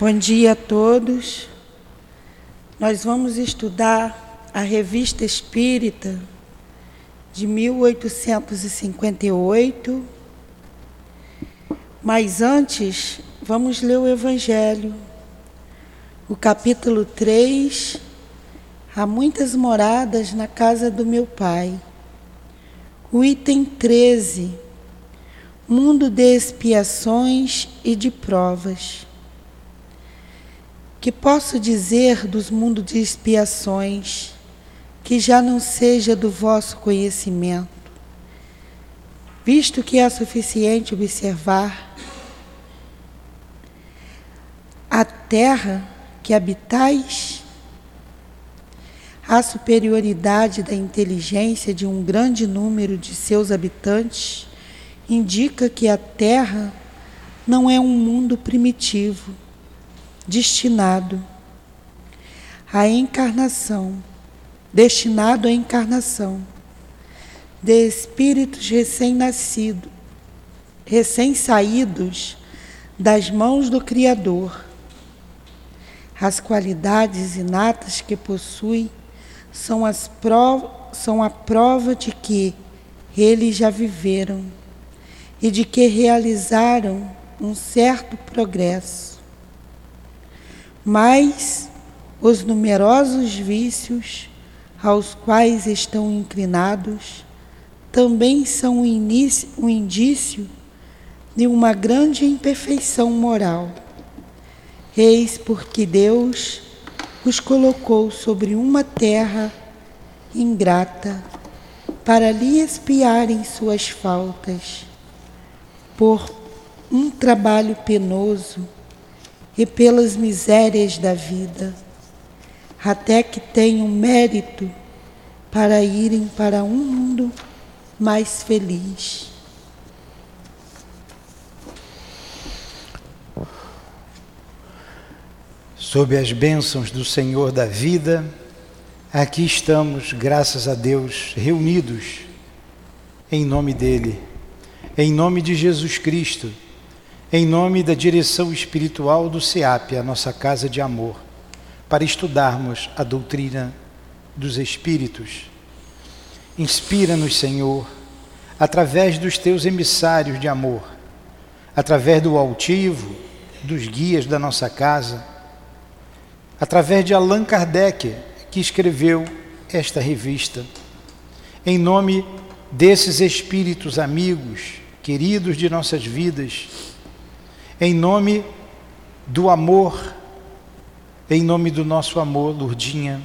Bom dia a todos. Nós vamos estudar a Revista Espírita de 1858. Mas antes, vamos ler o Evangelho, o capítulo 3. Há muitas moradas na casa do meu pai. O item 13. Mundo de expiações e de provas que posso dizer dos mundos de expiações, que já não seja do vosso conhecimento, visto que é suficiente observar a terra que habitais, a superioridade da inteligência de um grande número de seus habitantes indica que a terra não é um mundo primitivo destinado à encarnação, destinado à encarnação de espíritos recém-nascidos, recém-saídos das mãos do Criador. As qualidades inatas que possui são, as são a prova de que eles já viveram e de que realizaram um certo progresso mas os numerosos vícios aos quais estão inclinados também são um, início, um indício de uma grande imperfeição moral. Eis porque Deus os colocou sobre uma terra ingrata para lhe expiarem suas faltas por um trabalho penoso e pelas misérias da vida, até que tenham mérito para irem para um mundo mais feliz. Sob as bênçãos do Senhor da vida, aqui estamos, graças a Deus, reunidos em nome dEle, em nome de Jesus Cristo em nome da direção espiritual do SEAP, a nossa casa de amor, para estudarmos a doutrina dos Espíritos. Inspira-nos, Senhor, através dos teus emissários de amor, através do altivo, dos guias da nossa casa, através de Allan Kardec, que escreveu esta revista. Em nome desses espíritos amigos, queridos de nossas vidas, em nome do amor, em nome do nosso amor, Lurdinha,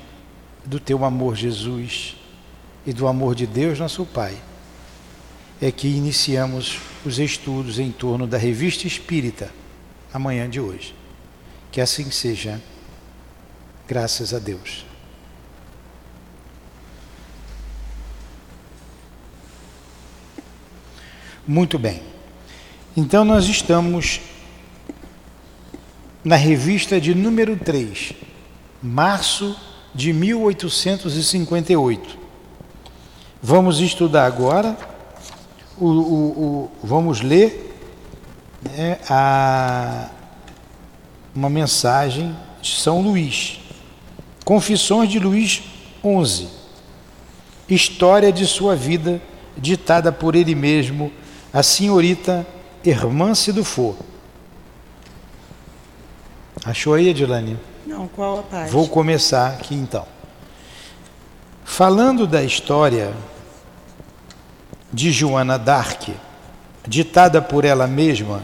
do teu amor, Jesus, e do amor de Deus, nosso Pai, é que iniciamos os estudos em torno da Revista Espírita, amanhã de hoje. Que assim seja, graças a Deus. Muito bem. Então nós estamos na revista de número 3, março de 1858. Vamos estudar agora, o, o, o vamos ler né, a, uma mensagem de São Luís. Confissões de Luís XI. História de sua vida, ditada por ele mesmo, a senhorita Hermance Dufour. Achou aí, Edilane? Não, qual a parte? Vou começar aqui então. Falando da história de Joana d'Arc, ditada por ela mesma,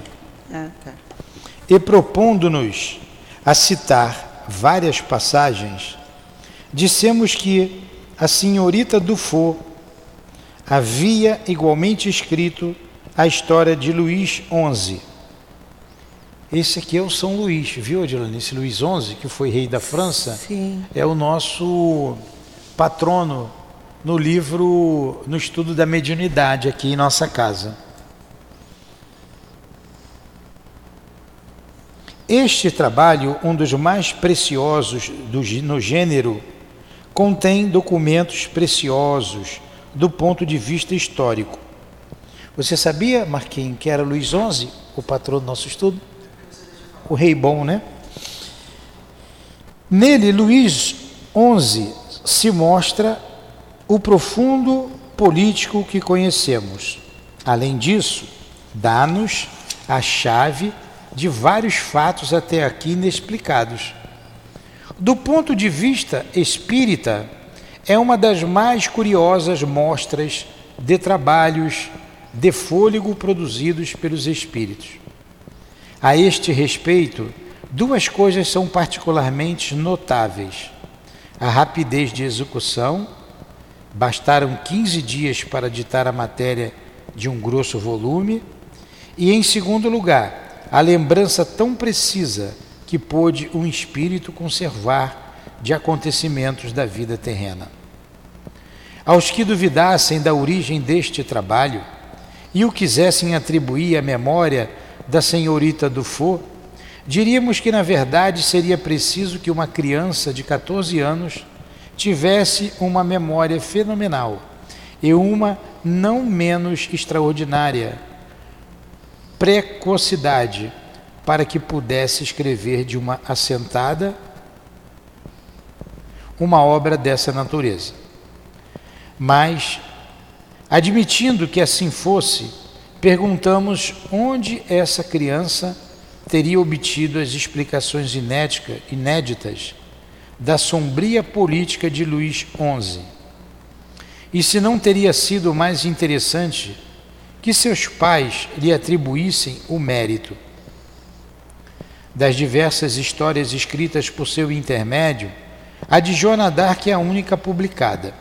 ah, tá. e propondo-nos a citar várias passagens, dissemos que a senhorita Dufour havia igualmente escrito a história de Luís XI esse aqui é o São Luís, viu, Adilane? Esse Luís XI, que foi rei da França, Sim. é o nosso patrono no livro, no estudo da mediunidade aqui em nossa casa. Este trabalho, um dos mais preciosos do, no gênero, contém documentos preciosos do ponto de vista histórico. Você sabia, Marquinhos, que era Luís XI, o patrão do nosso estudo? O rei bom, né? Nele, Luís XI se mostra o profundo político que conhecemos. Além disso, dá-nos a chave de vários fatos até aqui inexplicados. Do ponto de vista espírita, é uma das mais curiosas mostras de trabalhos de fôlego produzidos pelos espíritos. A este respeito, duas coisas são particularmente notáveis: a rapidez de execução, bastaram 15 dias para ditar a matéria de um grosso volume, e, em segundo lugar, a lembrança tão precisa que pôde um espírito conservar de acontecimentos da vida terrena. Aos que duvidassem da origem deste trabalho e o quisessem atribuir à memória da senhorita Dufour, diríamos que na verdade seria preciso que uma criança de 14 anos tivesse uma memória fenomenal e uma não menos extraordinária precocidade para que pudesse escrever de uma assentada uma obra dessa natureza. Mas, admitindo que assim fosse, perguntamos onde essa criança teria obtido as explicações inéditas da sombria política de Luís XI. E se não teria sido mais interessante que seus pais lhe atribuíssem o mérito das diversas histórias escritas por seu intermédio, a de Joana d'Arc é a única publicada.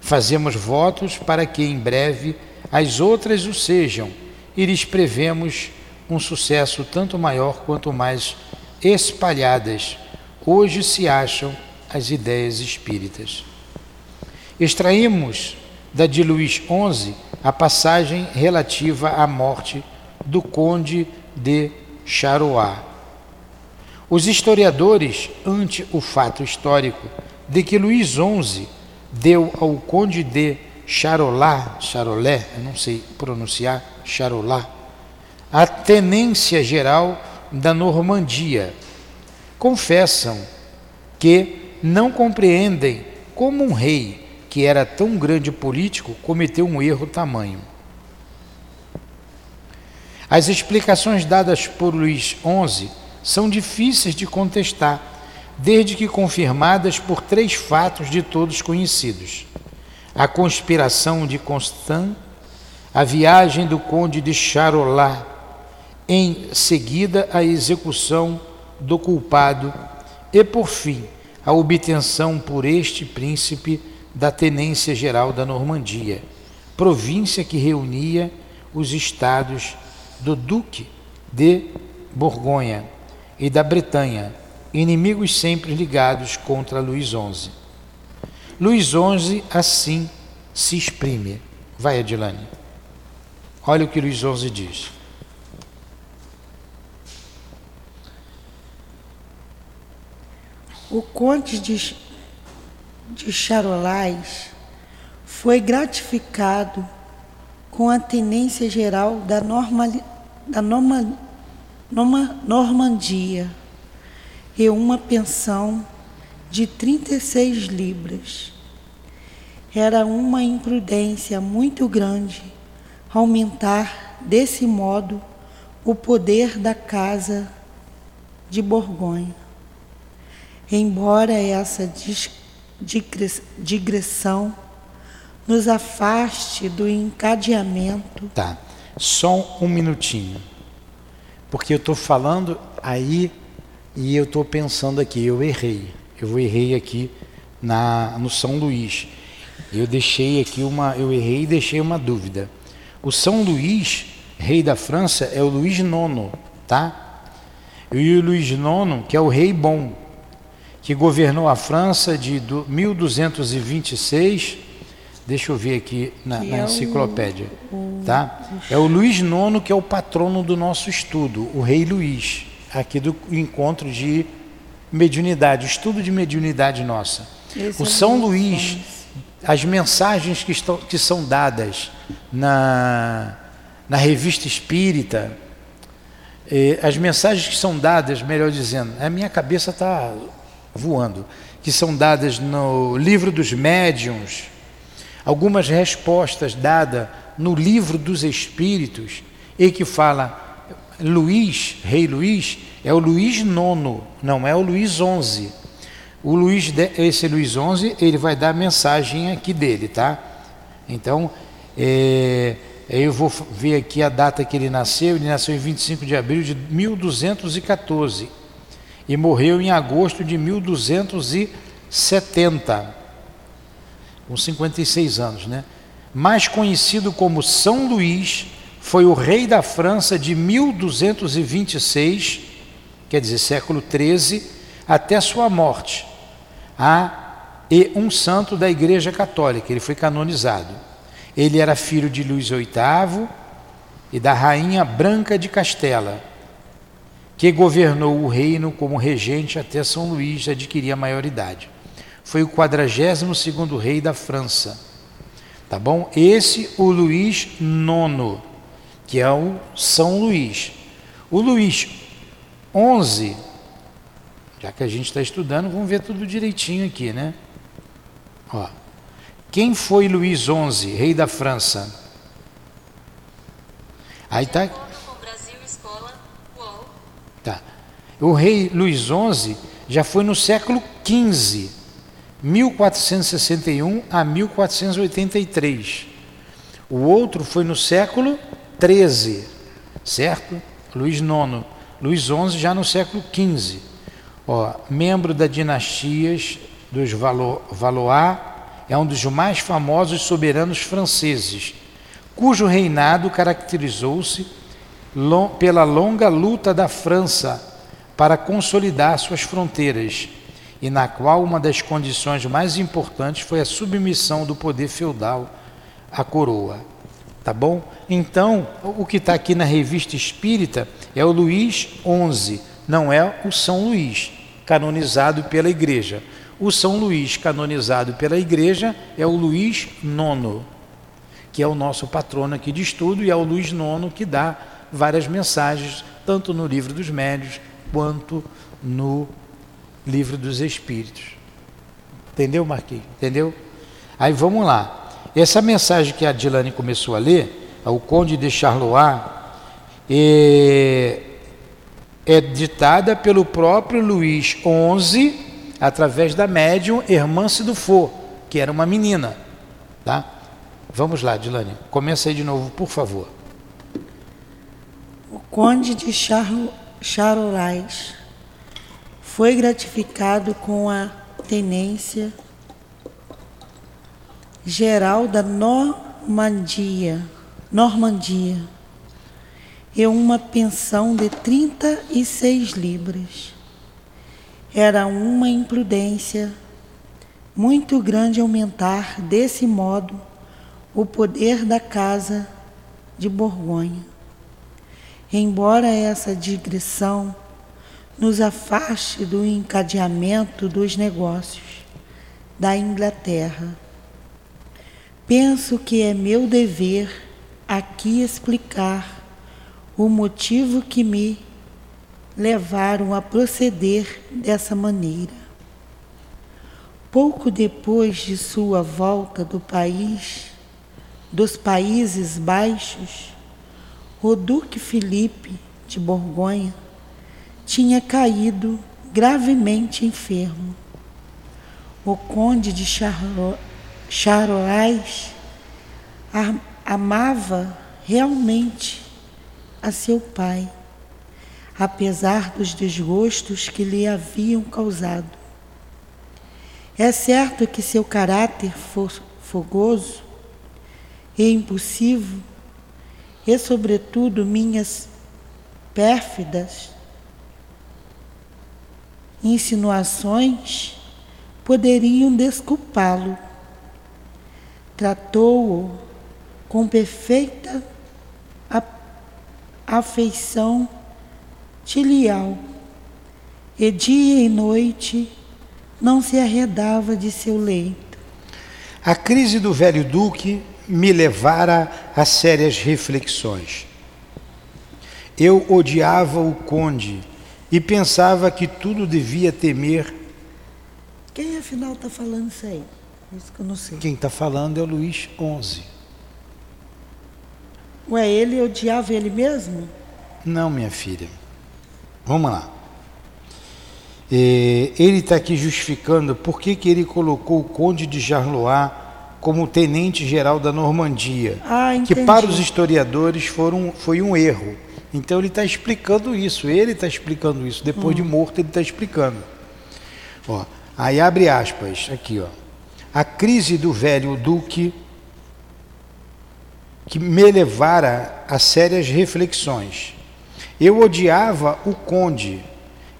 Fazemos votos para que em breve as outras o sejam e lhes prevemos um sucesso tanto maior quanto mais espalhadas hoje se acham as ideias espíritas. Extraímos da de Luís XI a passagem relativa à morte do conde de Charoá. Os historiadores, ante o fato histórico de que Luís XI deu ao conde de Charolá, Charolé, eu não sei pronunciar, Charolá, a tenência geral da Normandia, confessam que não compreendem como um rei que era tão grande político cometeu um erro tamanho. As explicações dadas por Luís XI são difíceis de contestar, desde que confirmadas por três fatos de todos conhecidos: a conspiração de Constant, a viagem do conde de Charolá, em seguida a execução do culpado e, por fim, a obtenção por este príncipe da tenência geral da Normandia, província que reunia os estados do Duque de Borgonha e da Bretanha, inimigos sempre ligados contra Luís XI. Luís XI assim se exprime. Vai, Adilane. Olha o que Luís XI diz. O conde de, de Charolais foi gratificado com a tenência geral da, norma, da norma, norma, Normandia e uma pensão de 36 libras. Era uma imprudência muito grande aumentar desse modo o poder da casa de Borgonha. Embora essa digressão nos afaste do encadeamento. Tá, só um minutinho. Porque eu estou falando aí e eu estou pensando aqui, eu errei. Eu errei aqui na, no São Luís. Eu deixei aqui uma, eu errei e deixei uma dúvida. O São Luís, rei da França, é o Luís IX, tá? E o Luís IX, que é o rei bom, que governou a França de 1226, deixa eu ver aqui na, na é enciclopédia, o, tá? É o Luís IX que é o patrono do nosso estudo, o rei Luís, aqui do encontro de mediunidade, estudo de mediunidade nossa. Esse o é São Luís, as mensagens que, estão, que são dadas na, na revista espírita, eh, as mensagens que são dadas, melhor dizendo, a minha cabeça está voando, que são dadas no livro dos médiuns, algumas respostas dadas no livro dos espíritos, e que fala Luís, rei Luís, é o Luís IX, não é o Luís XI. O Luís, esse Luís XI, ele vai dar a mensagem aqui dele, tá? Então, é, eu vou ver aqui a data que ele nasceu. Ele nasceu em 25 de abril de 1214 e morreu em agosto de 1270, com 56 anos, né? Mais conhecido como São Luís, foi o rei da França de 1226, quer dizer, século 13, até sua morte. Ah, e um santo da Igreja Católica, ele foi canonizado. Ele era filho de Luís VIII e da rainha Branca de Castela, que governou o reino como regente até São Luís adquirir a maioridade. Foi o 42º rei da França. Tá bom? Esse o Luís IX, que é o São Luís. O Luís XI, já que a gente está estudando, vamos ver tudo direitinho aqui, né? Ó. Quem foi Luís XI, rei da França? Aí tá. Tá. O rei Luís XI já foi no século XV, 1461 a 1483. O outro foi no século XIII, certo? Luís IX. Luís XI já no século XV. Ó, membro da dinastias dos Valois é um dos mais famosos soberanos franceses, cujo reinado caracterizou-se pela longa luta da França para consolidar suas fronteiras e na qual uma das condições mais importantes foi a submissão do poder feudal à coroa. Tá bom? Então, o que está aqui na revista espírita é o Luís XI, não é o São Luís, canonizado pela Igreja. O São Luís, canonizado pela Igreja, é o Luís IX, que é o nosso patrono aqui de estudo, e é o Luís IX que dá várias mensagens, tanto no livro dos médios quanto no livro dos espíritos. Entendeu, Marquinhos? Entendeu? Aí vamos lá. Essa mensagem que a Dilane começou a ler, o Conde de Charlois, é, é ditada pelo próprio Luís XI através da médium Hermance Dufour, que era uma menina. Tá? Vamos lá, Dilane, começa aí de novo, por favor. O conde de Charolais foi gratificado com a tenência geral da Normandia, Normandia e uma pensão de 36 libras. Era uma imprudência muito grande aumentar desse modo o poder da casa de Borgonha. Embora essa digressão nos afaste do encadeamento dos negócios da Inglaterra, penso que é meu dever aqui explicar o motivo que me levaram a proceder dessa maneira. Pouco depois de sua volta do país, dos Países Baixos, o Duque Felipe de Borgonha tinha caído gravemente enfermo. O Conde de Charolais amava realmente a seu pai apesar dos desgostos que lhe haviam causado. É certo que seu caráter fogoso e impulsivo, e sobretudo minhas pérfidas insinuações, poderiam desculpá-lo. Tratou-o com perfeita afeição Tilial, e dia e noite não se arredava de seu leito. A crise do velho duque me levara a sérias reflexões. Eu odiava o conde e pensava que tudo devia temer Quem afinal está falando isso aí? Isso que eu não sei. Quem está falando é o Luiz 11. Ué, ele odiava ele mesmo? Não, minha filha. Vamos lá. É, ele está aqui justificando por que, que ele colocou o conde de Jarlois como tenente-geral da Normandia, Ah, que para os historiadores foram, foi um erro. Então ele está explicando isso, ele está explicando isso. Depois de morto, ele está explicando. Ó, aí abre aspas, aqui, ó. A crise do velho duque que me levara a sérias reflexões. Eu odiava o conde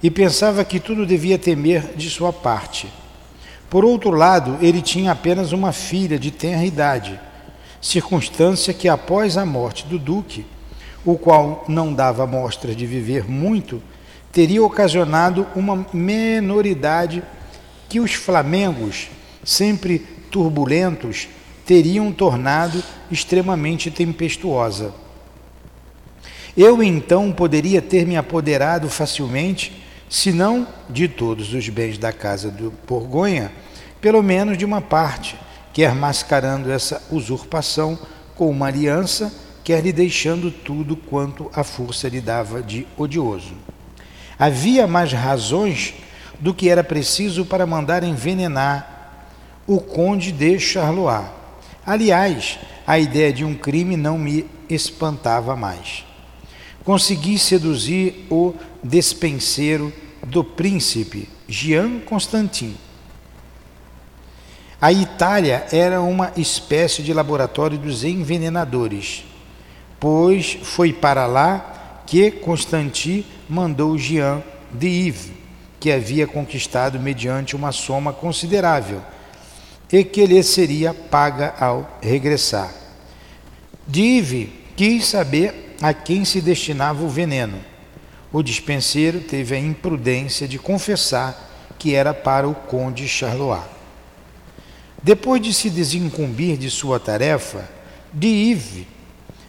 e pensava que tudo devia temer de sua parte. Por outro lado, ele tinha apenas uma filha de tenra idade, circunstância que após a morte do duque, o qual não dava mostra de viver muito, teria ocasionado uma menoridade que os flamengos, sempre turbulentos, teriam tornado extremamente tempestuosa. Eu então poderia ter me apoderado facilmente, se não de todos os bens da casa do Borgonha, pelo menos de uma parte, quer mascarando essa usurpação com uma aliança, quer lhe deixando tudo quanto a força lhe dava de odioso. Havia mais razões do que era preciso para mandar envenenar o conde de Charlois. Aliás, a ideia de um crime não me espantava mais. Consegui seduzir o despenseiro do príncipe Jean Constantin. A Itália era uma espécie de laboratório dos envenenadores, pois foi para lá que Constantin mandou Jean de Yves, que havia conquistado mediante uma soma considerável e que lhe seria paga ao regressar. Dive quis saber a quem se destinava o veneno. O dispenseiro teve a imprudência de confessar que era para o conde Charlois. Depois de se desincumbir de sua tarefa, Dive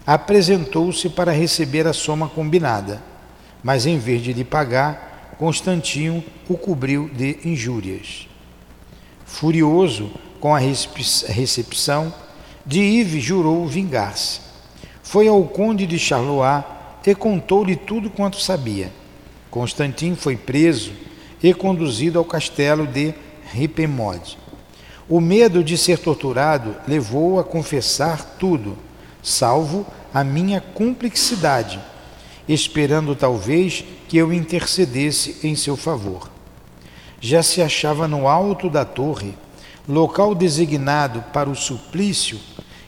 apresentou-se para receber a soma combinada, mas em vez de lhe pagar, Constantino o cobriu de injúrias. Furioso com a recepção, Dive jurou vingar-se. Foi ao conde de Charlois e contou-lhe tudo quanto sabia. Constantin foi preso e conduzido ao castelo de Ripemode. O medo de ser torturado levou-o a confessar tudo, salvo a minha cumplicidade, esperando talvez que eu intercedesse em seu favor. Já se achava no alto da torre, local designado para o suplício,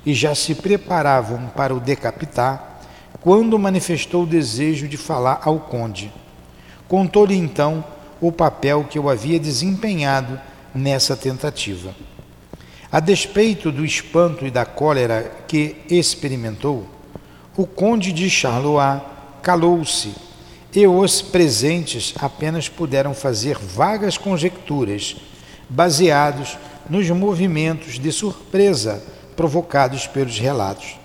e já se preparavam para o decapitar, quando manifestou o desejo de falar ao conde. Contou-lhe então o papel que eu havia desempenhado nessa tentativa. A despeito do espanto e da cólera que experimentou, o conde de Charlois calou-se e os presentes apenas puderam fazer vagas conjecturas, baseados nos movimentos de surpresa provocados pelos relatos.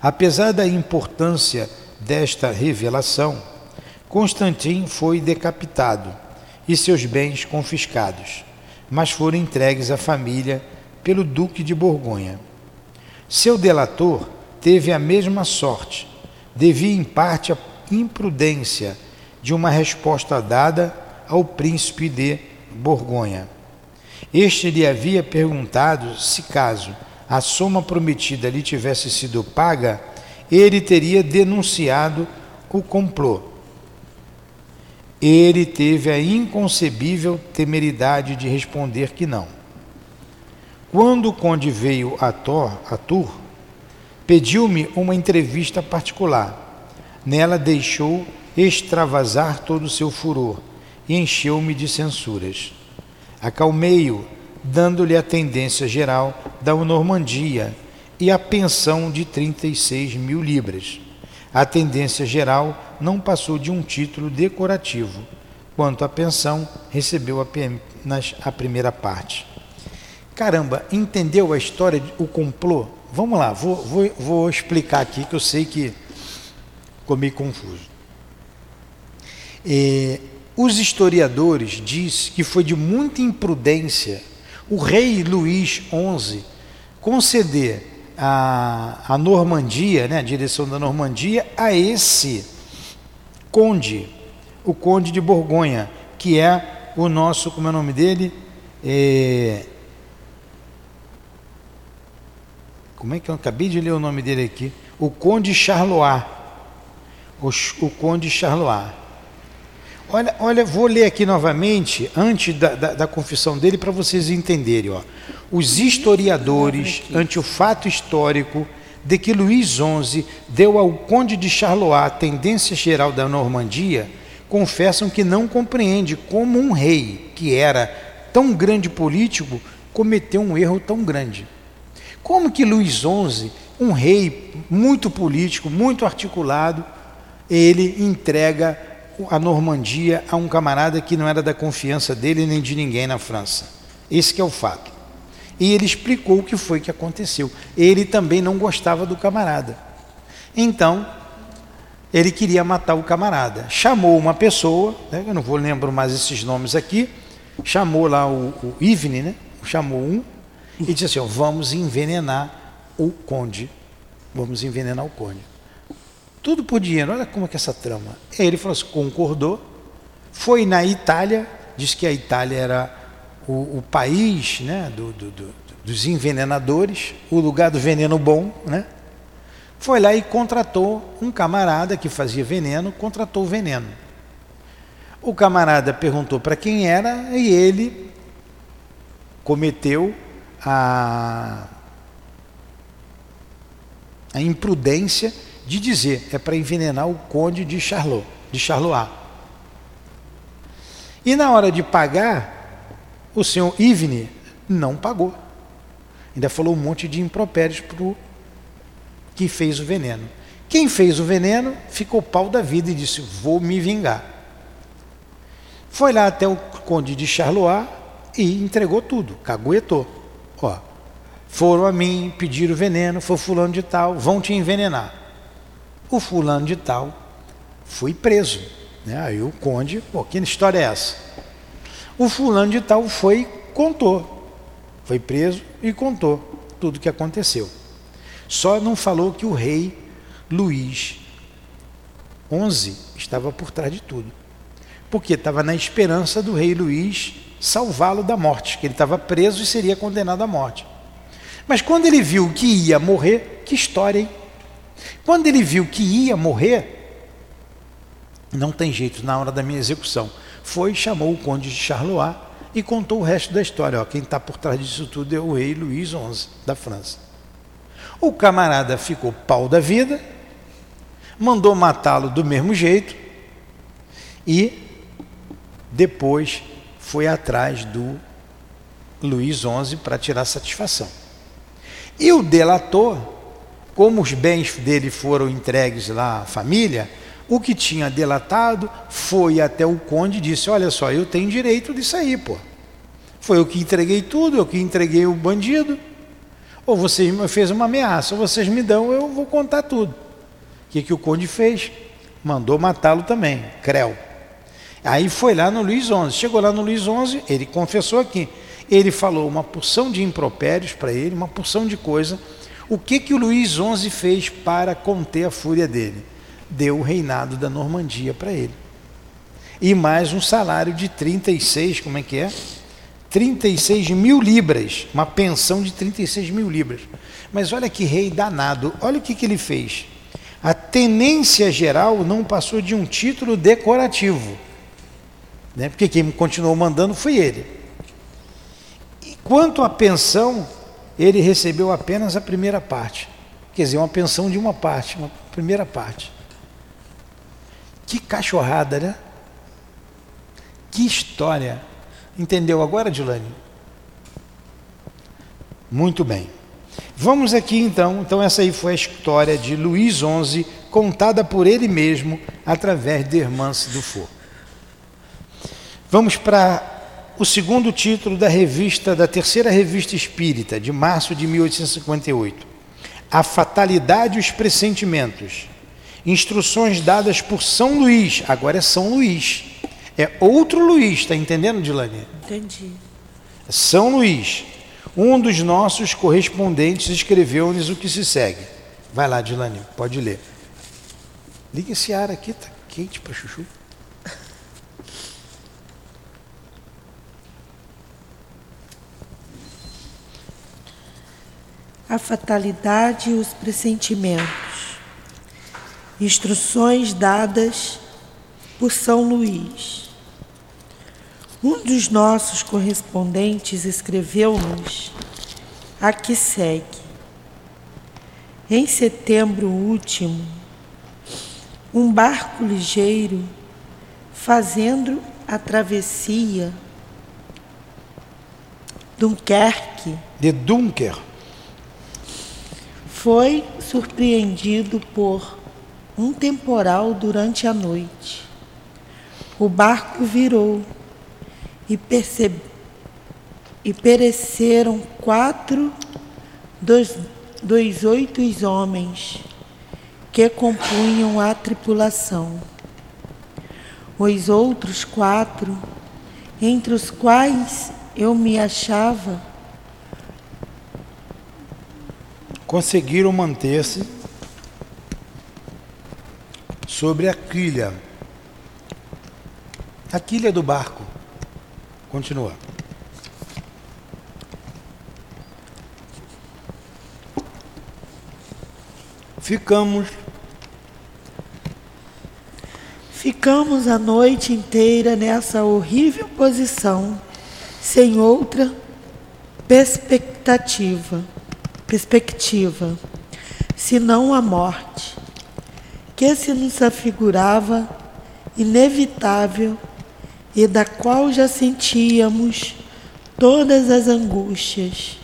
Apesar da importância desta revelação, Constantin foi decapitado e seus bens confiscados, mas foram entregues à família pelo Duque de Borgonha. Seu delator teve a mesma sorte, devia em parte à imprudência de uma resposta dada ao príncipe de Borgonha. Este lhe havia perguntado se, caso a soma prometida lhe tivesse sido paga, ele teria denunciado o complô. Ele teve a inconcebível temeridade de responder que não. Quando o conde veio a, Tor, a Tours, pediu-me uma entrevista particular. Nela deixou extravasar todo o seu furor e encheu-me de censuras. Acalmei-o, dando-lhe a tendência geral da Normandia e a pensão de 36 mil libras. A tendência geral não passou de um título decorativo. Quanto à pensão, recebeu apenas a primeira parte. Caramba, entendeu a história, o complô? Vamos lá, vou, vou, vou explicar aqui que eu sei que ficou meio confuso. É, os historiadores dizem que foi de muita imprudência o rei Luís XI conceder a, a Normandia, né, a direção da Normandia, a esse conde, o conde de Borgonha, que é o nosso, como é o nome dele? É, como é que eu acabei de ler o nome dele aqui? O conde Charlois. O, o conde Charlois. Olha, olha, vou ler aqui novamente, antes da, da, da confissão dele, para vocês entenderem. Ó. Os historiadores, ante o fato histórico de que Luís XI deu ao conde de Charlois a tendência geral da Normandia, confessam que não compreende como um rei, que era tão grande político, cometeu um erro tão grande. Como que Luís XI, um rei muito político, muito articulado, ele entrega a Normandia a um camarada que não era da confiança dele nem de ninguém na França. Esse é o fato. E ele explicou o que foi que aconteceu. Ele também não gostava do camarada. Então, ele queria matar o camarada. Chamou uma pessoa, né, eu não vou lembrar mais esses nomes aqui, chamou lá o, o né, chamou um, e disse assim: ó, vamos envenenar o conde. Vamos envenenar o conde. Tudo por dinheiro, olha como é que é essa trama. Ele falou assim, concordou, foi na Itália, disse que a Itália era o, o país né, do, do, do, dos envenenadores, o lugar do veneno bom, né? Foi lá e contratou um camarada que fazia veneno, contratou o veneno. O camarada perguntou para quem era e ele cometeu a, a imprudência de dizer é para envenenar o conde de Charlot, de Charlois. E na hora de pagar, o senhor Ivne não pagou. Ainda falou um monte de impropérios para o que fez o veneno. Quem fez o veneno ficou pau da vida e disse: Vou me vingar. Foi lá até o conde de Charlois e entregou tudo, caguetou. Ó, foram a mim, pediram veneno, foi fulano de tal, vão te envenenar o fulano de tal foi preso. Né? Aí o conde, pô, que história é essa? O fulano de tal foi, contou. Foi preso e contou tudo o que aconteceu. Só não falou que o rei Luís XI estava por trás de tudo. Porque estava na esperança do rei Luís salvá-lo da morte, que ele estava preso e seria condenado à morte. Mas quando ele viu que ia morrer, que história, hein? Quando ele viu que ia morrer, não tem jeito, na hora da minha execução, foi, chamou o conde de Charlois e contou o resto da história. Ó, quem está por trás disso tudo é o rei Luís XI da França. O camarada ficou pau da vida, mandou matá-lo do mesmo jeito e depois foi atrás do Luís XI para tirar satisfação. E o delator como os bens dele foram entregues lá à família, o que tinha delatado foi até o conde e disse: Olha só, eu tenho direito disso aí, pô. Foi eu que entreguei tudo, eu que entreguei o bandido. Ou você me fez uma ameaça, ou vocês me dão, eu vou contar tudo. O que, que o conde fez? Mandou matá-lo também, Creu. Aí foi lá no Luiz XI. Chegou lá no Luiz XI, ele confessou aqui. Ele falou uma porção de impropérios para ele, uma porção de coisa o que, que o Luís XI fez para conter a fúria dele? Deu o reinado da Normandia para ele. E mais um salário de 36, como é que é? 36 mil libras, uma pensão de 36 mil libras. Mas olha que rei danado, olha o que, que ele fez. A tenência geral não passou de um título decorativo, né? porque quem continuou mandando foi ele. E quanto à pensão, ele recebeu apenas a primeira parte. Quer dizer, uma pensão de uma parte, uma primeira parte. Que cachorrada, né? Que história. Entendeu agora, Dilane? Muito bem. Vamos aqui então. Então, essa aí foi a história de Luís XI, contada por ele mesmo através de Hermance Dufour. Vamos para o segundo título da revista, da terceira revista espírita, de março de 1858. A Fatalidade e os Pressentimentos. Instruções dadas por São Luís, agora é São Luís. É outro Luís, está entendendo, Dilane? Entendi. São Luís. Um dos nossos correspondentes escreveu-nos o que se segue. Vai lá, Dilane, pode ler. Liga esse ar aqui, tá quente para chuchu. A fatalidade e os pressentimentos. Instruções dadas por São Luís. Um dos nossos correspondentes escreveu-nos a que segue. Em setembro último, um barco ligeiro, fazendo a travessia Dunkerque, de Dunker, foi surpreendido por um temporal durante a noite. O barco virou e, e pereceram quatro dos, dos oito homens que compunham a tripulação. Os outros quatro, entre os quais eu me achava, conseguiram manter-se sobre a quilha. A quilha do barco. Continua. Ficamos. Ficamos a noite inteira nessa horrível posição, sem outra perspectiva perspectiva, senão a morte, que se nos afigurava inevitável e da qual já sentíamos todas as angústias.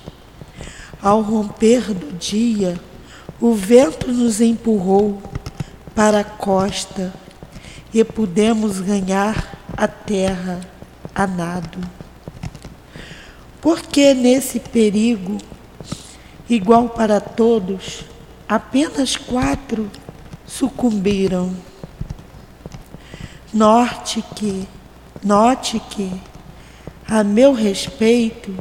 Ao romper do dia, o vento nos empurrou para a costa e pudemos ganhar a terra a nado. Porque nesse perigo igual para todos, apenas quatro sucumbiram. Norte que, note que, a meu respeito,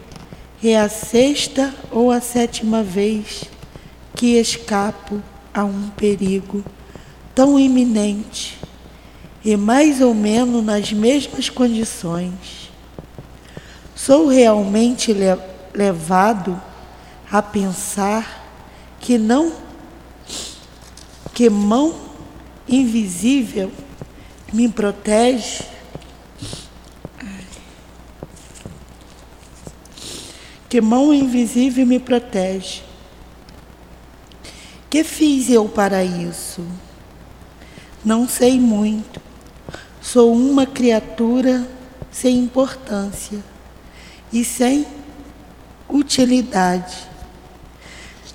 é a sexta ou a sétima vez que escapo a um perigo tão iminente e mais ou menos nas mesmas condições. Sou realmente levado a pensar que não que mão invisível me protege que mão invisível me protege. Que fiz eu para isso? Não sei muito. Sou uma criatura sem importância e sem utilidade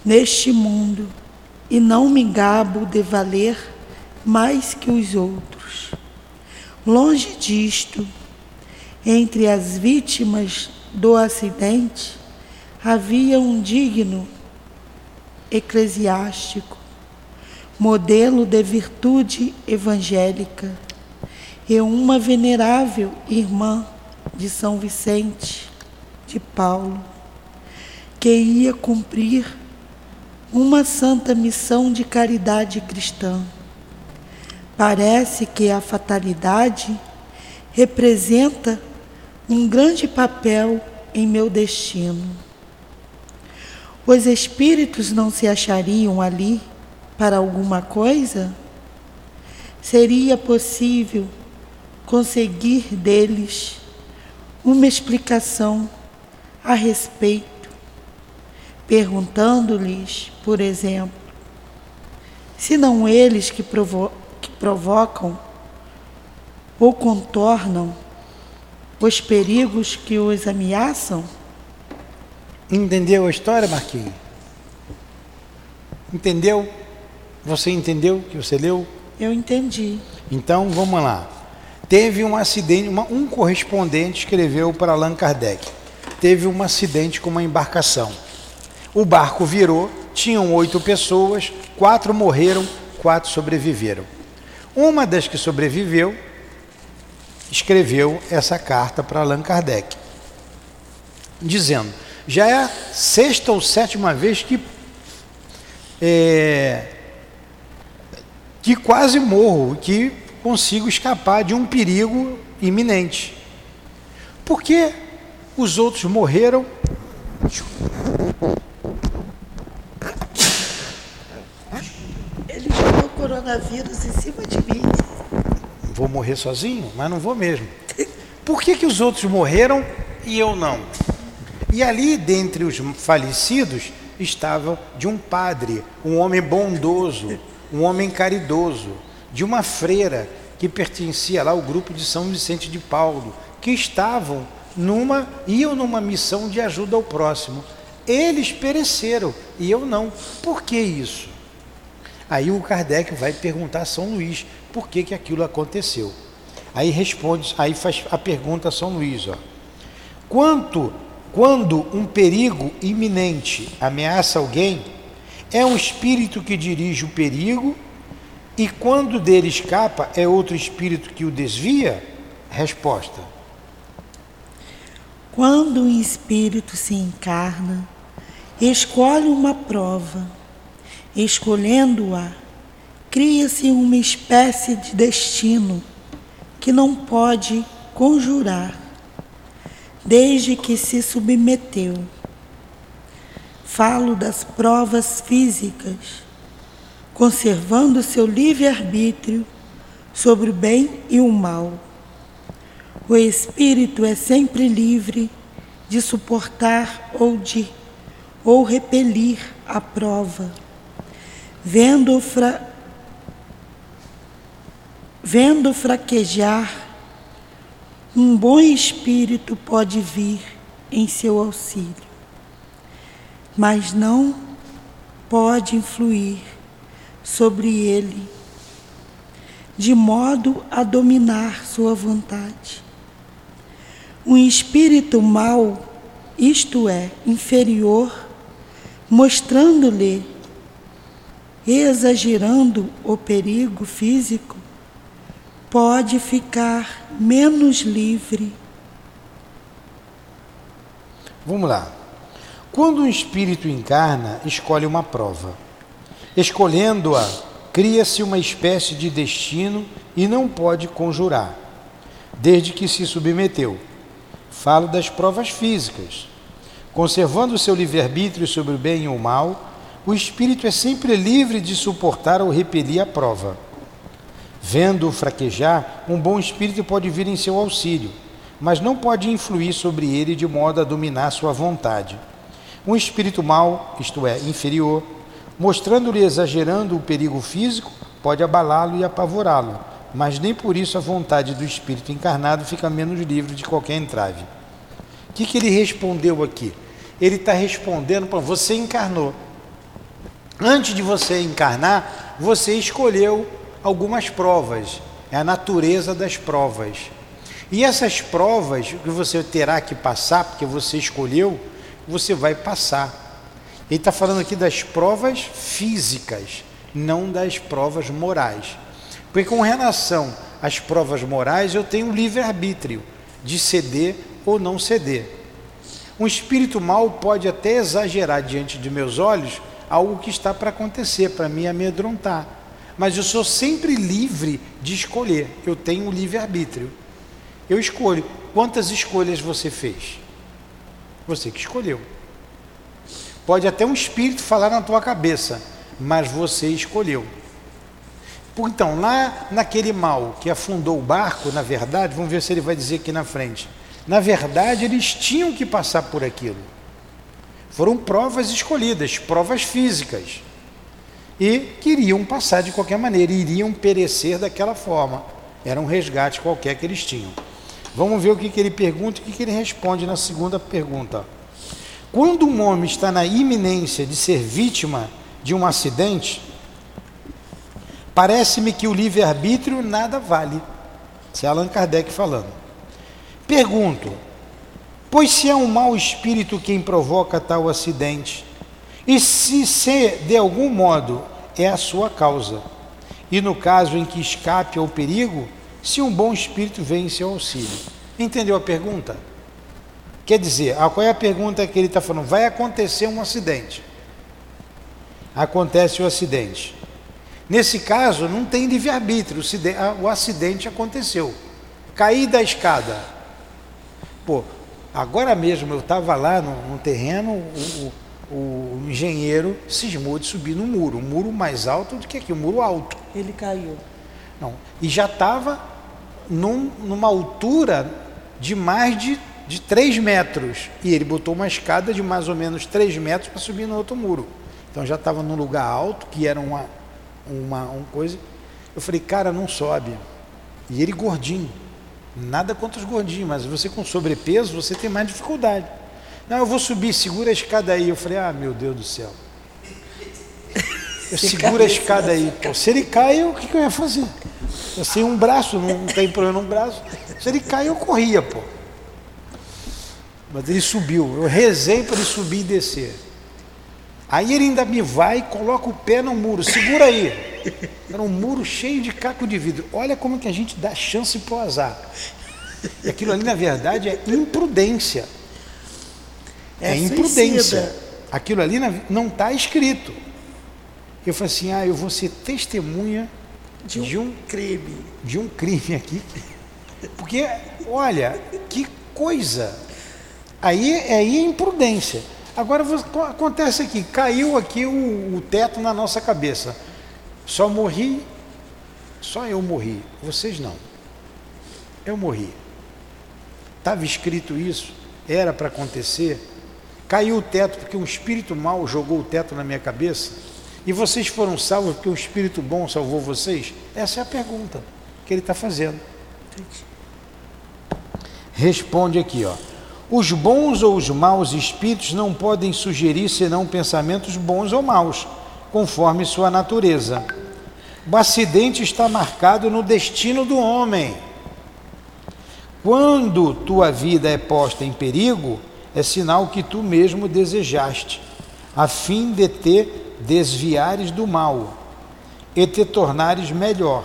neste mundo e não me gabo de valer mais que os outros. Longe disto, entre as vítimas do acidente havia um digno eclesiástico, modelo de virtude evangélica, e uma venerável irmã de São Vicente de Paulo, que ia cumprir uma santa missão de caridade cristã. Parece que a fatalidade representa um grande papel em meu destino. Os espíritos não se achariam ali para alguma coisa? Seria possível conseguir deles uma explicação a respeito perguntando-lhes, por exemplo, se não eles que, provo que provocam ou contornam os perigos que os ameaçam? Entendeu a história, Marquinhos? Entendeu? Você entendeu que você leu? Eu entendi. Então vamos lá. Teve um acidente, uma, um correspondente escreveu para Allan Kardec. Teve um acidente com uma embarcação. O barco virou, tinham oito pessoas, quatro morreram, quatro sobreviveram. Uma das que sobreviveu escreveu essa carta para Allan Kardec, dizendo: já é a sexta ou sétima vez que é, que quase morro, que consigo escapar de um perigo iminente. Porque os outros morreram. Ele jogou coronavírus em cima de mim. Vou morrer sozinho? Mas não vou mesmo. Por que, que os outros morreram e eu não? E ali, dentre os falecidos, estava de um padre, um homem bondoso, um homem caridoso, de uma freira que pertencia lá ao grupo de São Vicente de Paulo, que estavam numa iam numa missão de ajuda ao próximo. Eles pereceram e eu não. Por que isso? Aí o Kardec vai perguntar a São Luís por que, que aquilo aconteceu. Aí responde, aí faz a pergunta a São Luís, ó. Quanto quando um perigo iminente ameaça alguém, é um espírito que dirige o perigo, e quando dele escapa, é outro espírito que o desvia? Resposta: Quando um espírito se encarna, escolhe uma prova, escolhendo-a, cria-se uma espécie de destino que não pode conjurar desde que se submeteu. Falo das provas físicas, conservando seu livre-arbítrio sobre o bem e o mal. O espírito é sempre livre de suportar ou de ou repelir a prova, vendo, fra, vendo fraquejar um bom espírito pode vir em seu auxílio, mas não pode influir sobre ele de modo a dominar sua vontade. Um espírito mau, isto é, inferior, mostrando-lhe, exagerando o perigo físico, pode ficar menos livre. Vamos lá. Quando um espírito encarna, escolhe uma prova. Escolhendo-a, cria-se uma espécie de destino e não pode conjurar, desde que se submeteu. Falo das provas físicas. Conservando seu livre-arbítrio sobre o bem e o mal, o espírito é sempre livre de suportar ou repelir a prova. Vendo-o fraquejar, um bom espírito pode vir em seu auxílio, mas não pode influir sobre ele de modo a dominar sua vontade. Um espírito mau, isto é, inferior, mostrando-lhe exagerando o perigo físico, pode abalá-lo e apavorá-lo, mas nem por isso a vontade do espírito encarnado fica menos livre de qualquer entrave. O que, que ele respondeu aqui? Ele está respondendo para você encarnou. Antes de você encarnar, você escolheu algumas provas, é a natureza das provas. E essas provas que você terá que passar, porque você escolheu, você vai passar. Ele está falando aqui das provas físicas, não das provas morais. Porque com relação às provas morais, eu tenho livre-arbítrio de ceder ou não ceder. Um espírito mau pode até exagerar diante de meus olhos algo que está para acontecer, para me amedrontar mas eu sou sempre livre de escolher. Eu tenho um livre-arbítrio. Eu escolho. Quantas escolhas você fez? Você que escolheu. Pode até um espírito falar na tua cabeça, mas você escolheu. Então, lá naquele mal que afundou o barco, na verdade, vamos ver se ele vai dizer aqui na frente. Na verdade, eles tinham que passar por aquilo. Foram provas escolhidas, provas físicas e queriam passar de qualquer maneira, iriam perecer daquela forma. Era um resgate qualquer que eles tinham. Vamos ver o que, que ele pergunta e o que, que ele responde na segunda pergunta. Quando um homem está na iminência de ser vítima de um acidente, parece-me que o livre-arbítrio nada vale. Isso é Allan Kardec falando. Pergunto: pois se é um mau espírito quem provoca tal acidente, e se, se de algum modo é a sua causa. E no caso em que escape ao perigo, se um bom espírito vem em seu auxílio. Entendeu a pergunta? Quer dizer, qual é a pergunta que ele está falando? Vai acontecer um acidente. Acontece o acidente. Nesse caso, não tem livre-arbítrio, o acidente aconteceu. Caí da escada. Pô, agora mesmo eu estava lá no, no terreno, o, o, o, engenheiro cismou de subir no muro, um muro mais alto do que aqui, um muro alto. Ele caiu. Não, e já estava num, numa altura de mais de, de 3 metros. E ele botou uma escada de mais ou menos 3 metros para subir no outro muro. Então já estava num lugar alto, que era uma, uma, uma coisa. Eu falei, cara, não sobe. E ele gordinho. Nada contra os gordinhos, mas você com sobrepeso, você tem mais dificuldade. Não, eu vou subir, segura a escada aí. Eu falei, ah, meu Deus do céu. Eu seguro a escada aí. Pô, se ele cai, o que, que eu ia fazer? Eu sei um braço, não tem problema no braço. Se ele cai, eu corria, pô. Mas ele subiu. Eu rezei para ele subir e descer. Aí ele ainda me vai e coloca o pé no muro. Segura aí. Era um muro cheio de caco de vidro. Olha como que a gente dá chance para o azar. E aquilo ali, na verdade, é imprudência. É, é imprudência. Aquilo ali não está escrito. Eu falei assim: ah, eu vou ser testemunha de um, de um crime. De um crime aqui. Porque, olha, que coisa. Aí, aí é imprudência. Agora acontece aqui, caiu aqui o, o teto na nossa cabeça. Só morri, só eu morri, vocês não. Eu morri. Estava escrito isso, era para acontecer. Caiu o teto porque um espírito mau jogou o teto na minha cabeça. E vocês foram salvos porque um espírito bom salvou vocês? Essa é a pergunta que ele está fazendo. Responde aqui, ó. Os bons ou os maus espíritos não podem sugerir senão pensamentos bons ou maus, conforme sua natureza. O acidente está marcado no destino do homem. Quando tua vida é posta em perigo, é sinal que tu mesmo desejaste, a fim de te desviares do mal e te tornares melhor.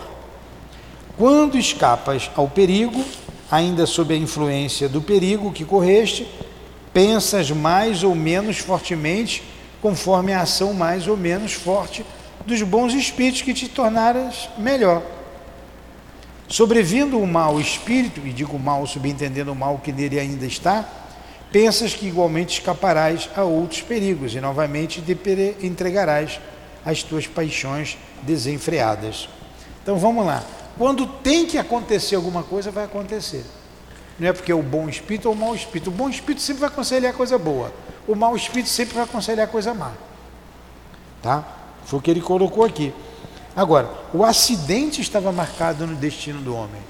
Quando escapas ao perigo, ainda sob a influência do perigo que correste, pensas mais ou menos fortemente, conforme a ação mais ou menos forte dos bons espíritos que te tornaras melhor. Sobrevindo o mau espírito, e digo mal subentendendo o mal que nele ainda está, pensas que igualmente escaparás a outros perigos e novamente te entregarás às tuas paixões desenfreadas. Então vamos lá. Quando tem que acontecer alguma coisa, vai acontecer. Não é porque é o bom espírito ou o mau espírito. O bom espírito sempre vai aconselhar coisa boa. O mau espírito sempre vai aconselhar coisa má. Tá? Foi o que ele colocou aqui. Agora, o acidente estava marcado no destino do homem.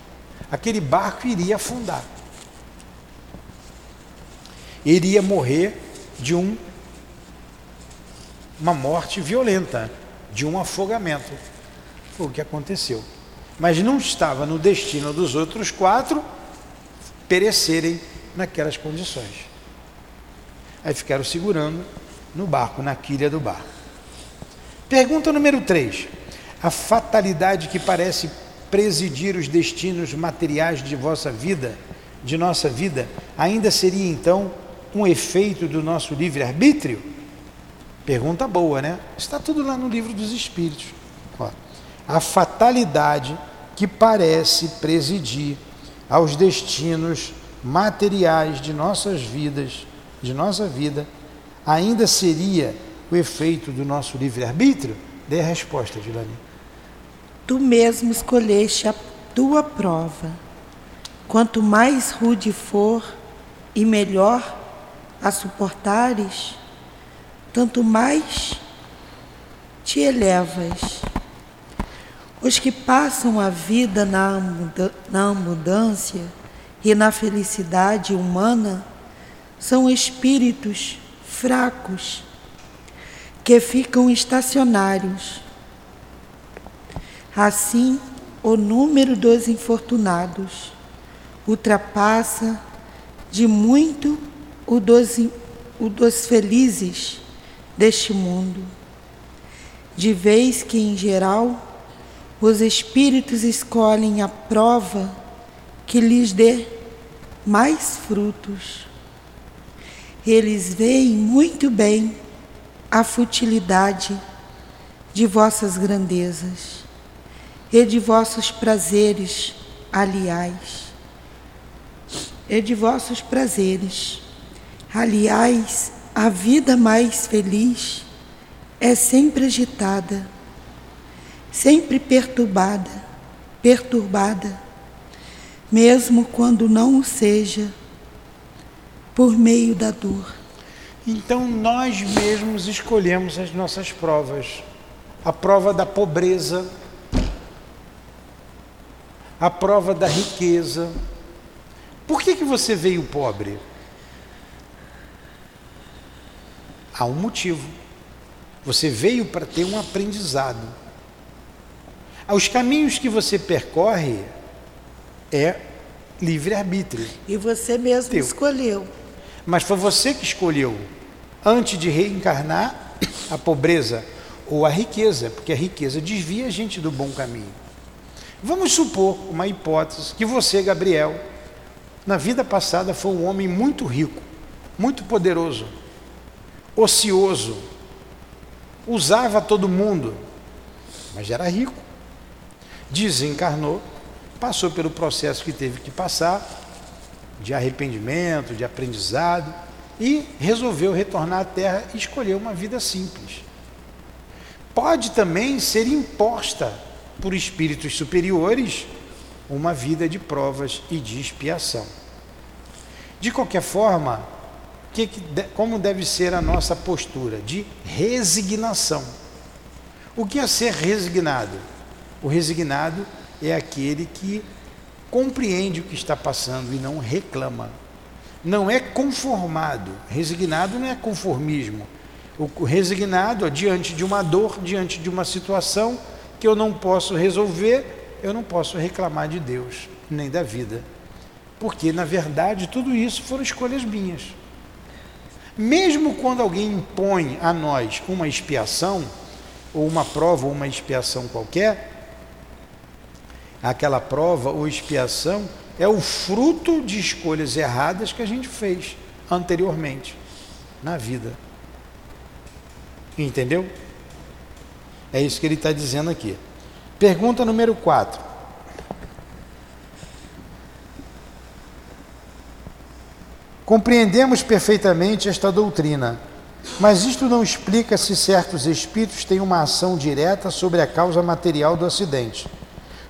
Aquele barco iria afundar. Iria morrer de um uma morte violenta, de um afogamento. Foi o que aconteceu mas não estava no destino dos outros quatro perecerem naquelas condições. Aí ficaram segurando no barco, na quilha do barco. Pergunta número 3. A fatalidade que parece presidir os destinos materiais de vossa vida, de nossa vida, ainda seria então um efeito do nosso livre-arbítrio? Pergunta boa, né? Está tudo lá no livro dos Espíritos. A fatalidade que parece presidir aos destinos materiais de nossas vidas, de nossa vida, ainda seria o efeito do nosso livre-arbítrio? Dê a resposta, Dilani. Tu mesmo escolheste a tua prova. Quanto mais rude for e melhor a suportares, tanto mais te elevas. Os que passam a vida na, abundância e na felicidade humana são espíritos fracos que ficam estacionários. Assim, o número dos infortunados ultrapassa de muito o dos, o dos felizes deste mundo, de vez que, em geral, Os espíritos escolhem a prova que lhes dê mais frutos. Eles veem muito bem a futilidade de vossas grandezas e de vossos prazeres, aliás, e de vossos prazeres. Aliás, a vida mais feliz é sempre agitada, sempre perturbada, perturbada, mesmo quando não o seja, por meio da dor. Então nós mesmos escolhemos as nossas provas. A prova da pobreza, a prova da riqueza. Por que, que você veio pobre? Há um motivo. Você veio para ter um aprendizado. Os caminhos que você percorre é livre-arbítrio. E você mesmo Teu. escolheu. Mas foi você que escolheu, antes de reencarnar, a pobreza ou a riqueza, porque a riqueza desvia a gente do bom caminho. Vamos supor uma hipótese que você, Gabriel, na vida passada foi um homem muito rico, muito poderoso, ocioso, usava todo mundo, mas era rico. Desencarnou, passou pelo processo que teve que passar, de arrependimento, de aprendizado, e resolveu retornar à Terra e escolher uma vida simples. Pode também ser imposta por espíritos superiores uma vida de provas e de expiação. De qualquer forma, que, como deve ser a nossa postura? De resignação. O que é ser resignado? O resignado é aquele que compreende o que está passando e não reclama. Não é conformado. Resignado não é conformismo. O resignado, diante de uma dor, diante de uma situação, que eu não posso resolver, eu não posso reclamar de Deus, nem da vida. Porque, na verdade, tudo isso foram escolhas minhas. Mesmo quando alguém impõe a nós uma expiação, ou uma prova ou uma expiação qualquer, aquela prova ou expiação é o fruto de escolhas erradas que a gente fez anteriormente na vida. Entendeu? É isso que ele está dizendo aqui. Pergunta número 4. Compreendemos perfeitamente esta doutrina, mas isto não explica se certos espíritos têm uma ação direta sobre a causa material do acidente.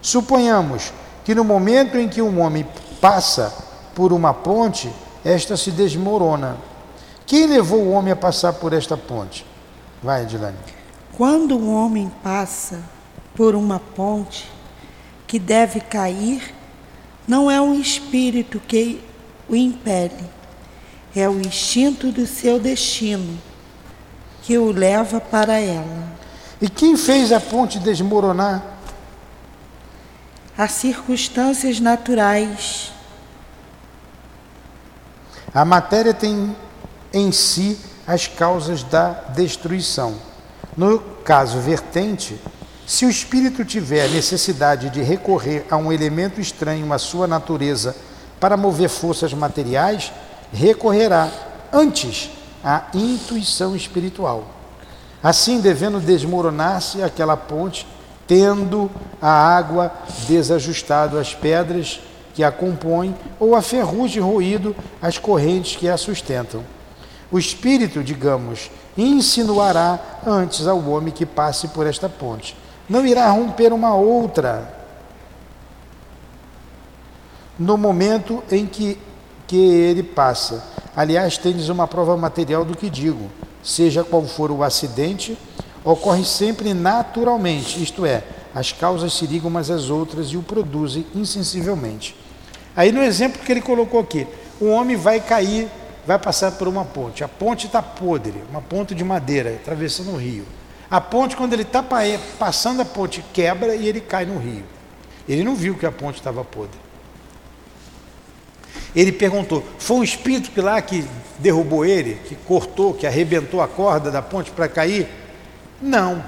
Suponhamos que no momento em que um homem passa por uma ponte, esta se desmorona. Quem levou o homem a passar por esta ponte? Vai, Edilane. Quando um homem passa por uma ponte que deve cair, não é um espírito que o impele, é o instinto do seu destino que o leva para ela. E quem fez a ponte desmoronar? As circunstâncias naturais. A matéria tem em si as causas da destruição. No caso vertente, se o espírito tiver necessidade de recorrer a um elemento estranho à sua natureza para mover forças materiais, recorrerá antes à intuição espiritual. Assim, devendo desmoronar-se aquela ponte, tendo a água desajustado as pedras que a compõem ou a ferrugem roído as correntes que a sustentam. O espírito, digamos, insinuará antes ao homem que passe por esta ponte. Não irá romper uma outra no momento em que, que ele passa. Aliás, tendes uma prova material do que digo. Seja qual for o acidente, ocorre sempre naturalmente, isto é, as causas se ligam umas às outras e o produzem insensivelmente. Aí no exemplo que ele colocou aqui, o homem vai cair vai passar por uma ponte. A ponte está podre, uma ponte de madeira, atravessando o rio. A ponte, quando ele está passando a ponte, quebra e ele cai no rio. Ele não viu que a ponte estava podre. Ele perguntou: foi um espírito que lá que derrubou ele, que cortou, que arrebentou a corda da ponte para cair? Não.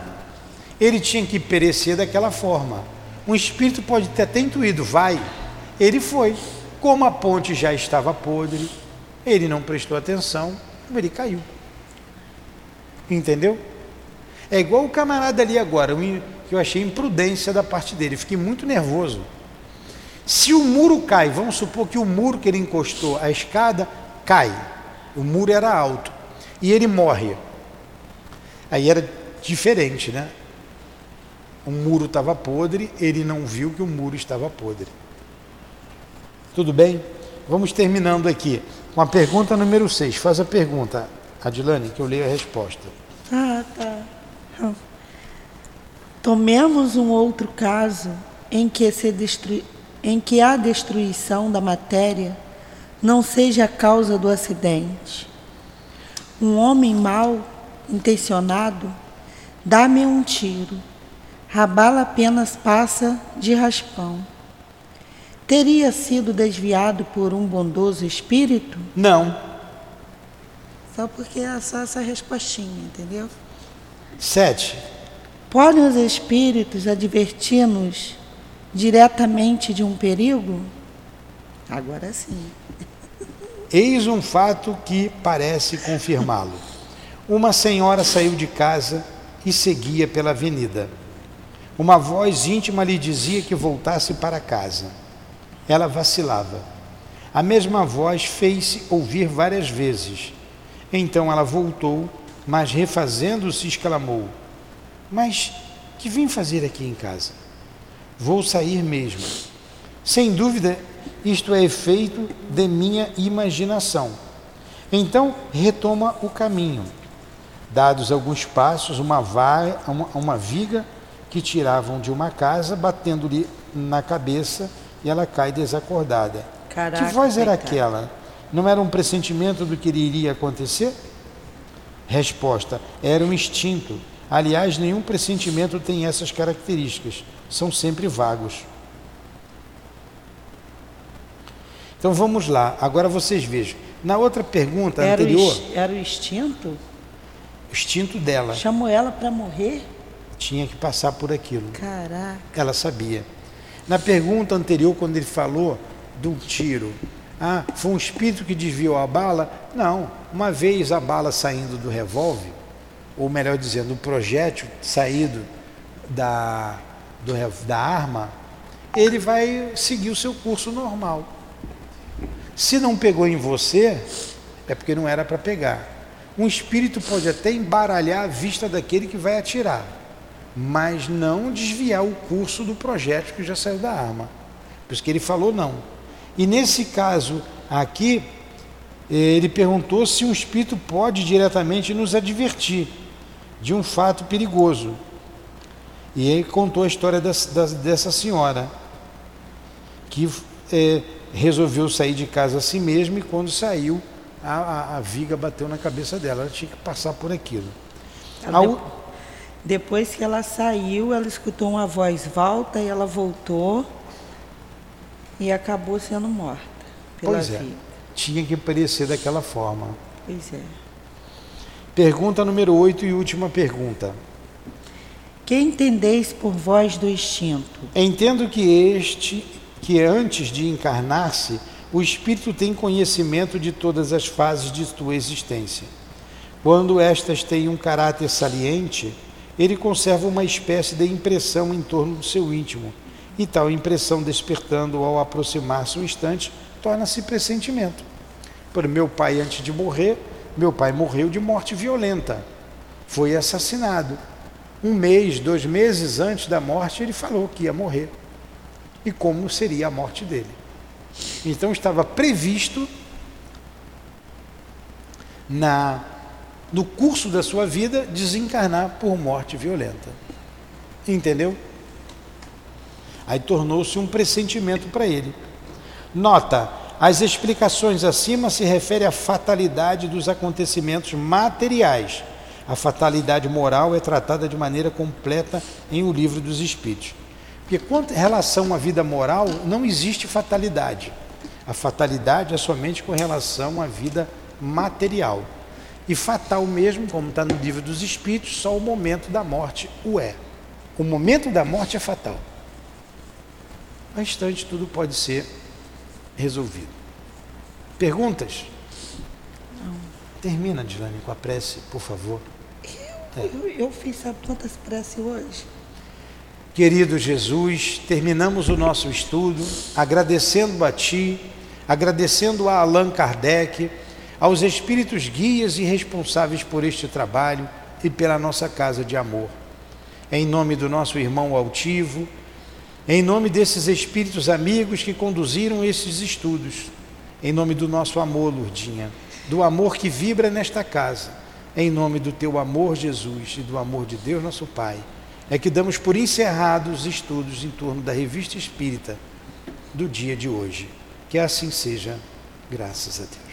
ele tinha que perecer daquela forma. Um espírito pode ter até intuído, vai. Ele foi. Como a ponte já estava podre, ele não prestou atenção, ele caiu. Entendeu? É igual o camarada ali agora, que eu achei imprudência da parte dele, fiquei muito nervoso. Se o muro cai, vamos supor que o muro que ele encostou, a escada, cai. O muro era alto. E ele morre. Aí era diferente, né? O muro estava podre, ele não viu que o muro estava podre. Tudo bem? Vamos terminando aqui com a pergunta número 6. Faz a pergunta, Adilane, que eu leio a resposta. Ah, tá. Tomemos um outro caso em que, se em que a destruição da matéria não seja a causa do acidente. Um homem mal intencionado dá-me um tiro, a bala apenas passa de raspão. Teria sido desviado por um bondoso espírito? Não. Só porque é só essa respostinha, entendeu? Sete. Podem os espíritos advertir-nos diretamente de um perigo? Agora sim. Eis um fato que parece confirmá-lo. Uma senhora saiu de casa e seguia pela avenida. Uma voz íntima lhe dizia que voltasse para casa. Ela vacilava. A mesma voz fez-se ouvir várias vezes. Então ela voltou, mas refazendo-se exclamou: Mas que vim fazer aqui em casa? Vou sair mesmo. Sem dúvida, isto é efeito de minha imaginação. Então retoma o caminho. Dados alguns passos, uma, va uma, uma viga que tiravam de uma casa, batendo-lhe na cabeça, e ela cai desacordada. Caraca, que voz era coitada. aquela? Não era um pressentimento do que iria acontecer? Resposta: era um instinto. Aliás, nenhum pressentimento tem essas características, são sempre vagos. Então vamos lá, agora vocês vejam. Na outra pergunta Era o, anterior, ins- era o instinto? O instinto dela Chamou ela para morrer? tinha que passar por aquilo. Caraca. Ela sabia. Na pergunta anterior, quando ele falou do tiro, ah, foi um espírito que desviou a bala? Não. Uma vez a bala saindo do revólver, ou melhor dizendo, o projétil saído da, do da arma, ele vai seguir o seu curso normal. Se não pegou em você, é porque não era para pegar. Um espírito pode até embaralhar a vista daquele que vai atirar, mas não desviar o curso do projétil que já saiu da arma. Por isso que ele falou não. E nesse caso aqui, ele perguntou se um espírito pode diretamente nos advertir de um fato perigoso. E aí contou a história dessa, dessa senhora, que eh, resolveu sair de casa a si mesma e quando saiu, a, a- a viga bateu na cabeça dela. Ela tinha que passar por aquilo. Ela u- Depois que ela saiu, ela escutou uma voz volta e ela voltou e acabou sendo morta pela Pois é, vida. tinha que parecer daquela forma. Pois é. Pergunta número 8 e última pergunta. Que entendeis por voz do instinto? Entendo que este, que antes de encarnar-se, o espírito tem conhecimento de todas as fases de sua existência. Quando estas têm um caráter saliente, ele conserva uma espécie de impressão em torno do seu íntimo, e tal impressão despertando ao aproximar-se um instante, torna-se pressentimento. Por meu pai antes de morrer, meu pai morreu de morte violenta. Foi assassinado. Um mês, dois meses antes da morte, ele falou que ia morrer. E como seria a morte dele. Então estava previsto na no curso da sua vida desencarnar por morte violenta. Entendeu? Aí tornou-se um pressentimento para ele. Nota: as explicações acima se referem à fatalidade dos acontecimentos materiais. A fatalidade moral é tratada de maneira completa em O Livro dos Espíritos. Porque quanto em relação à vida moral, não existe fatalidade. A fatalidade é somente com relação à vida material. E fatal mesmo, como está no Livro dos Espíritos, só o momento da morte o é. O momento da morte é fatal. No instante, tudo pode ser resolvido. Perguntas? Não. Termina, Dilane, com a prece, por favor. Eu, é. eu, eu fiz sabe quantas preces hoje? Querido Jesus, terminamos o nosso estudo agradecendo a Ti, agradecendo a Allan Kardec, aos espíritos guias e responsáveis por este trabalho e pela nossa casa de amor. Em nome do nosso irmão altivo, em nome desses espíritos amigos que conduziram esses estudos, em nome do nosso amor, Lurdinha, do amor que vibra nesta casa, em nome do teu amor, Jesus, e do amor de Deus, nosso Pai, é que damos por encerrados os estudos em torno da revista espírita do dia de hoje. Que assim seja, graças a Deus.